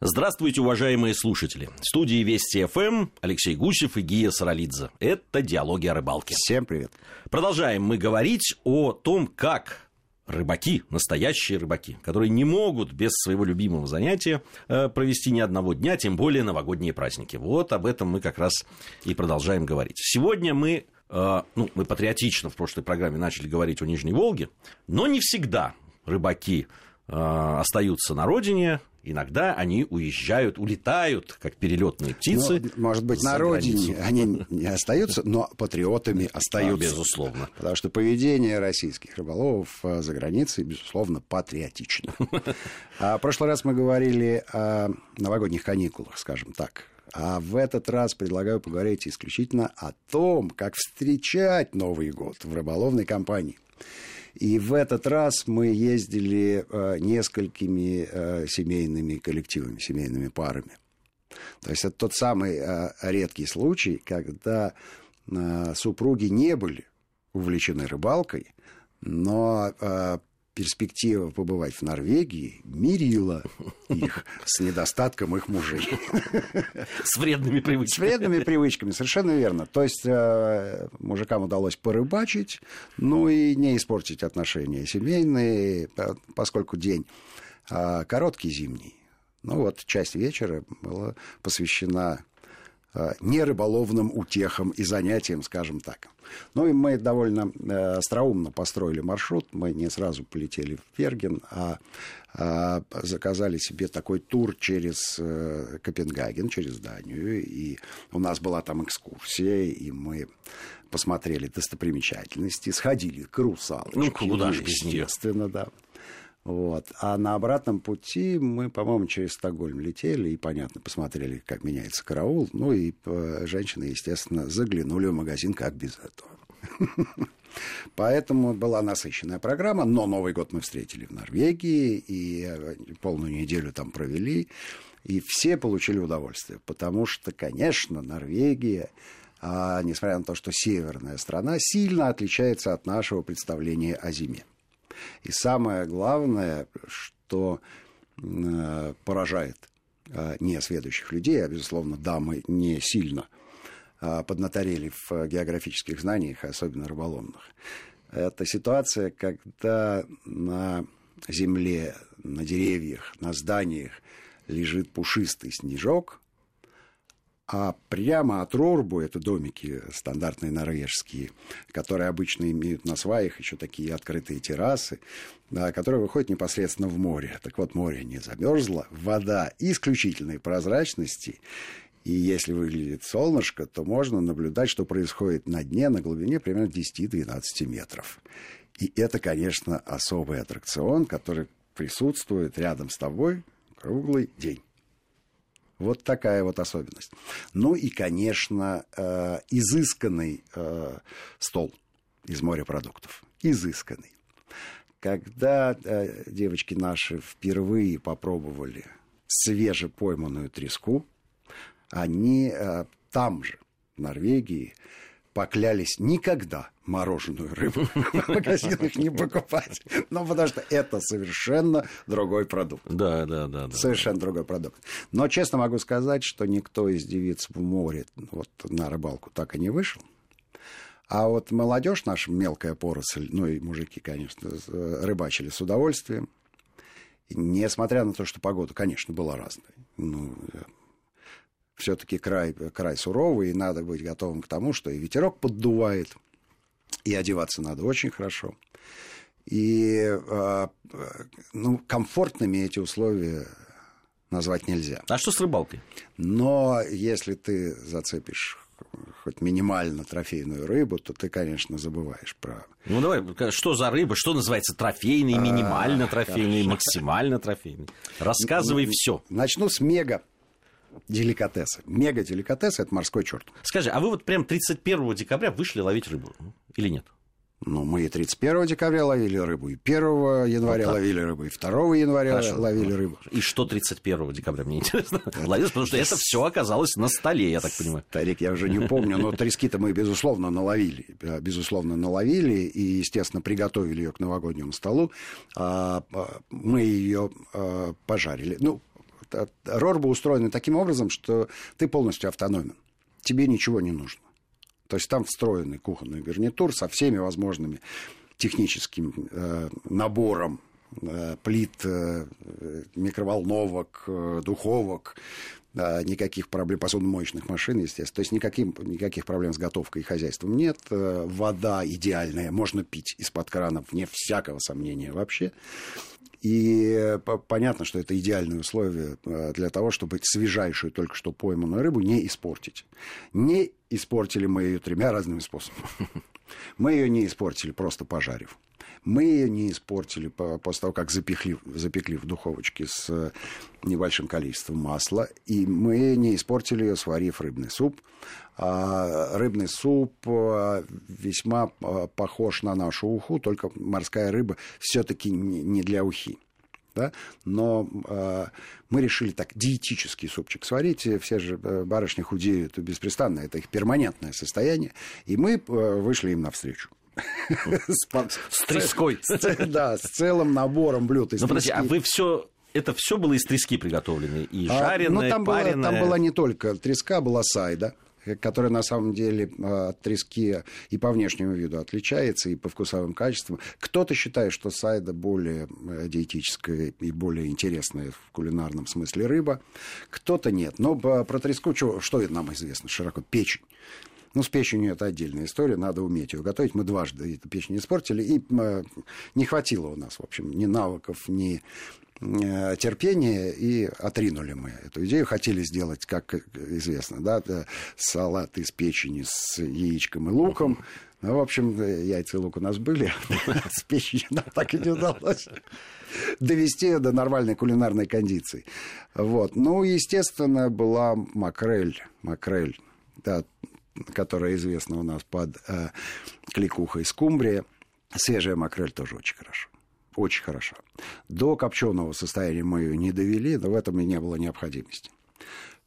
Здравствуйте, уважаемые слушатели. В студии Вести ФМ Алексей Гусев и Гия Саралидзе. Это «Диалоги о рыбалке». Всем привет. Продолжаем мы говорить о том, как рыбаки, настоящие рыбаки, которые не могут без своего любимого занятия э, провести ни одного дня, тем более новогодние праздники. Вот об этом мы как раз и продолжаем говорить. Сегодня мы э, ну, мы патриотично в прошлой программе начали говорить о Нижней Волге, но не всегда рыбаки э, остаются на родине, иногда они уезжают, улетают, как перелетные птицы. Ну, может быть, на родине они не остаются, но патриотами остаются. А, безусловно. Потому что поведение российских рыболовов э, за границей, безусловно, патриотично. А в прошлый раз мы говорили о новогодних каникулах, скажем так. А в этот раз предлагаю поговорить исключительно о том, как встречать Новый год в рыболовной компании. И в этот раз мы ездили э, несколькими э, семейными коллективами, семейными парами. То есть это тот самый э, редкий случай, когда супруги не были увлечены рыбалкой, но перспектива побывать в Норвегии мирила их с недостатком их мужей. С вредными привычками. С вредными привычками, совершенно верно. То есть э, мужикам удалось порыбачить, ну и не испортить отношения семейные, поскольку день э, короткий зимний. Ну вот часть вечера была посвящена Э, не рыболовным утехам и занятиям, скажем так. Ну и мы довольно э, остроумно построили маршрут. Мы не сразу полетели в Берген, а, а заказали себе такой тур через э, Копенгаген, через Данию. И у нас была там экскурсия, и мы посмотрели достопримечательности, сходили к русалочке. Ну, куда же без Естественно, да. Вот. А на обратном пути мы, по-моему, через Стокгольм летели и, понятно, посмотрели, как меняется караул. Ну и э, женщины, естественно, заглянули в магазин, как без этого. Поэтому была насыщенная программа, но Новый год мы встретили в Норвегии и э, полную неделю там провели. И все получили удовольствие, потому что, конечно, Норвегия, а, несмотря на то, что северная страна, сильно отличается от нашего представления о зиме. И самое главное, что э, поражает э, несведущих людей, а, безусловно, дамы не сильно э, поднаторели в географических знаниях, особенно рыболовных. Это ситуация, когда на земле, на деревьях, на зданиях лежит пушистый снежок, а прямо от Рорбу, это домики стандартные норвежские, которые обычно имеют на сваях еще такие открытые террасы, да, которые выходят непосредственно в море. Так вот, море не замерзло, вода исключительной прозрачности, и если выглядит солнышко, то можно наблюдать, что происходит на дне на глубине примерно 10-12 метров. И это, конечно, особый аттракцион, который присутствует рядом с тобой круглый день. Вот такая вот особенность. Ну и, конечно, э, изысканный э, стол из морепродуктов. Изысканный. Когда э, девочки наши впервые попробовали свежепойманную треску, они там же, в Норвегии, поклялись никогда мороженую рыбу в магазинах не покупать. Ну, потому что это совершенно другой продукт. Да, да, да. Совершенно другой продукт. Но честно могу сказать, что никто из девиц в море вот на рыбалку так и не вышел. А вот молодежь наша, мелкая поросль, ну и мужики, конечно, рыбачили с удовольствием. Несмотря на то, что погода, конечно, была разной. Ну, все-таки край, край суровый, и надо быть готовым к тому, что и ветерок поддувает, и одеваться надо очень хорошо. И а, ну, комфортными эти условия назвать нельзя. А что с рыбалкой? Но если ты зацепишь хоть минимально трофейную рыбу, то ты, конечно, забываешь про... Ну, давай, что за рыба, что называется трофейный, а, минимально трофейный, максимально трофейный? Рассказывай все. Начну с мега деликатесы. Мега деликатесы – это морской черт. Скажи, а вы вот прям 31 декабря вышли ловить рыбу или нет? Ну, мы и 31 декабря ловили рыбу, и 1 января вот ловили рыбу, и 2 января Хорошо. ловили рыбу. И что 31 декабря, мне интересно, ловилось, потому что это все оказалось на столе, я так понимаю. Старик, я уже не помню, но трески-то мы, безусловно, наловили. Безусловно, наловили и, естественно, приготовили ее к новогоднему столу. А, а, мы ее а, пожарили. Ну, Рорбы устроены таким образом, что ты полностью автономен. Тебе ничего не нужно. То есть там встроенный кухонный гарнитур со всеми возможными техническим э, набором э, плит, э, микроволновок, э, духовок, э, никаких проблем, посудомоечных машин, естественно. То есть никаким, никаких проблем с готовкой и хозяйством нет. Э, вода идеальная, можно пить из-под крана, вне всякого сомнения вообще. И понятно, что это идеальные условия э, для того, чтобы свежайшую, только что пойманную рыбу не испортить. Не испортили мы ее тремя разными способами. Мы ее не испортили, просто пожарив. Мы ее не испортили после того, как запекли, запекли в духовочке с э, небольшим количеством масла. И мы не испортили ее, сварив рыбный суп. А рыбный суп э, весьма э, похож на нашу уху, только морская рыба все-таки не для ухи. Да? Но э, мы решили так диетический супчик сварить. Все же барышни худеют беспрестанно, это их перманентное состояние. И мы э, вышли им навстречу. С треской. Да, с целым набором блюд Ну, подожди, а вы все это все было из трески приготовлены? И жареное, а, ну, там пареное? Была, там была не только треска, была сайда которая на самом деле а, от трески и по внешнему виду отличается, и по вкусовым качествам. Кто-то считает, что сайда более э, диетическая и более интересная в кулинарном смысле рыба, кто-то нет. Но про треску что, что нам известно широко? Печень. Ну, с печенью это отдельная история, надо уметь ее готовить. Мы дважды эту печень испортили, и э, не хватило у нас, в общем, ни навыков, ни э, терпения, и отринули мы эту идею. Хотели сделать, как известно, да, салат из печени с яичком и луком. Ну, в общем, яйца и лук у нас были, с печенью нам так и не удалось довести до нормальной кулинарной кондиции. Вот. Ну, естественно, была макрель. Макрель. Да, которая известна у нас под э, кликухой скумбрия. Свежая макрель тоже очень хорошо. Очень хорошо. До копченого состояния мы ее не довели, но в этом и не было необходимости.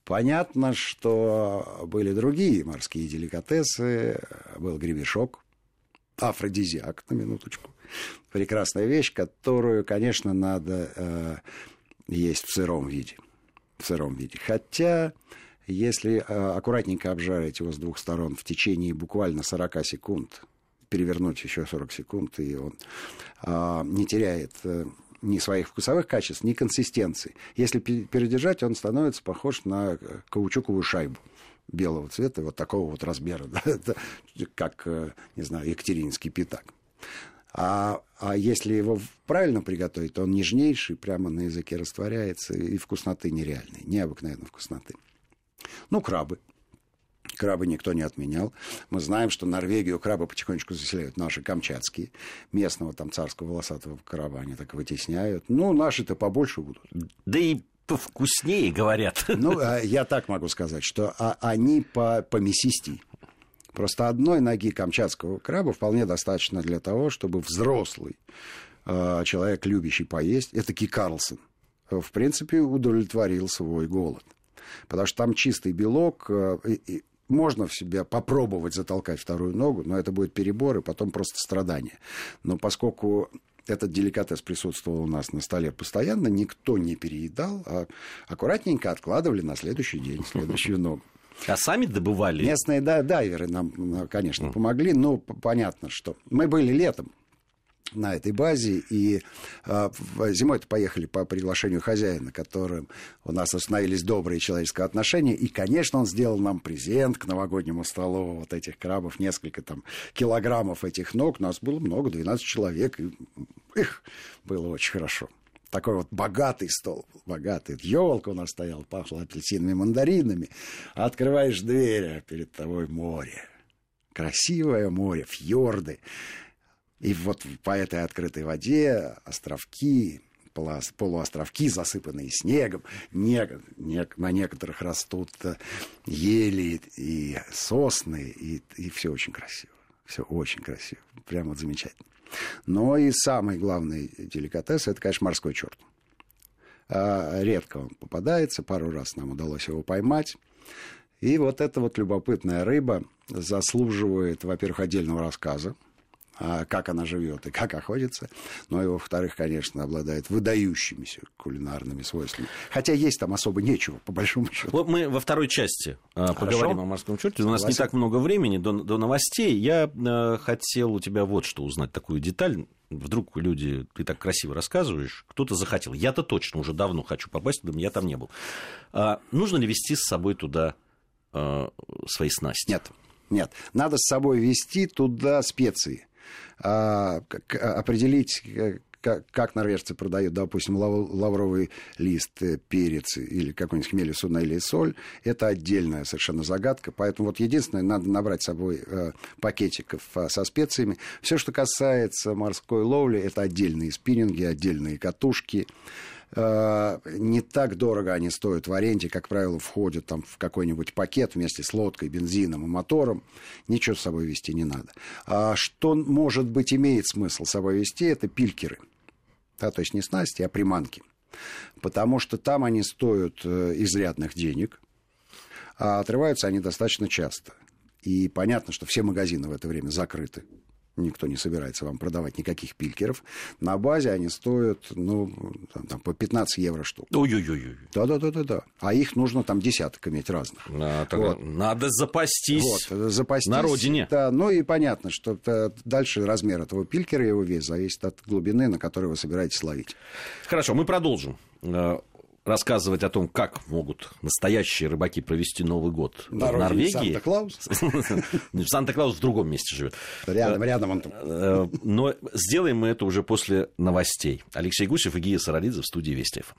Понятно, что были другие морские деликатесы. Был гребешок, афродизиак, на минуточку. Прекрасная вещь, которую, конечно, надо э, есть в сыром виде. В сыром виде. Хотя если э, аккуратненько обжарить его с двух сторон в течение буквально 40 секунд, перевернуть еще 40 секунд, и он а, не теряет э, ни своих вкусовых качеств, ни консистенции. Если передержать, он становится похож на каучуковую шайбу белого цвета, вот такого вот размера, да, как, э, не знаю, екатерининский пятак. А, а если его правильно приготовить, то он нежнейший, прямо на языке растворяется, и вкусноты нереальной, необыкновенно вкусноты. Ну, крабы. Крабы никто не отменял. Мы знаем, что Норвегию крабы потихонечку заселяют наши камчатские. Местного там царского волосатого краба они так вытесняют. Ну, наши-то побольше будут. Да и повкуснее, говорят. Ну, а я так могу сказать, что а, они по, по мясистей. Просто одной ноги камчатского краба вполне достаточно для того, чтобы взрослый э, человек, любящий поесть, это Ки Карлсон, в принципе, удовлетворил свой голод потому что там чистый белок, э, и, можно в себя попробовать затолкать вторую ногу, но это будет перебор и потом просто страдание. Но поскольку этот деликатес присутствовал у нас на столе постоянно, никто не переедал, а аккуратненько откладывали на следующий день, следующую ногу. А сами добывали? Местные дайверы нам, конечно, помогли, но понятно, что мы были летом, на этой базе. И э, зимой-то поехали по приглашению хозяина, которым у нас установились добрые человеческие отношения. И, конечно, он сделал нам презент к новогоднему столу вот этих крабов, несколько там килограммов этих ног. Нас было много, 12 человек. И их было очень хорошо такой вот богатый стол, богатый. Елка у нас стояла, пахла апельсинами, мандаринами. Открываешь дверь, а перед тобой море. Красивое море, фьорды. И вот по этой открытой воде островки, полуостровки, засыпанные снегом. Не, не, на некоторых растут э, ели и сосны, и, и все очень красиво. Все очень красиво. Прямо вот замечательно. Но и самый главный деликатес это, конечно, морской черт. А, редко он попадается, пару раз нам удалось его поймать. И вот эта вот любопытная рыба заслуживает, во-первых, отдельного рассказа, как она живет и как охотится. Ну и, во-вторых, конечно, обладает выдающимися кулинарными свойствами. Хотя есть там особо нечего, по большому счету. Вот мы во второй части Хорошо. поговорим о морском черте. У нас Согласен. не так много времени до, до новостей. Я э, хотел у тебя вот что узнать, такую деталь. Вдруг люди, ты так красиво рассказываешь, кто-то захотел. Я-то точно уже давно хочу попасть туда, я там не был. А, нужно ли вести с собой туда э, свои снасти? Нет. Нет, надо с собой вести туда специи. А, определить, как, норвежцы продают, допустим, лавровый лист, э, перец или какой-нибудь хмель, суна или соль, это отдельная совершенно загадка. Поэтому вот единственное, надо набрать с собой э, пакетиков э, со специями. Все, что касается морской ловли, это отдельные спиннинги, отдельные катушки. Э, не так дорого они стоят в аренде, как правило, входят там в какой-нибудь пакет вместе с лодкой, бензином и мотором. Ничего с собой вести не надо. А что, может быть, имеет смысл с собой вести, это пилькеры. Да, то есть не снасти, а приманки. Потому что там они стоят э, изрядных денег, а отрываются они достаточно часто. И понятно, что все магазины в это время закрыты никто не собирается вам продавать никаких пилькеров. На базе они стоят, ну, там, там, по 15 евро штук. Ой-ой-ой. Да-да-да-да. А их нужно там десяток иметь разных. А, вот. Надо запастись, вот, запастись на родине. Да, ну и понятно, что дальше размер этого пилькера, его вес зависит от глубины, на которой вы собираетесь ловить. Хорошо, мы продолжим э, рассказывать о том, как могут настоящие рыбаки провести Новый год На в Норвегии. Санта-Клаус? Санта-Клаус в другом месте живет. Рядом, рядом он там. Э, но сделаем мы это уже после новостей. Алексей Гусев и Гия Саралидзе в студии Вестев.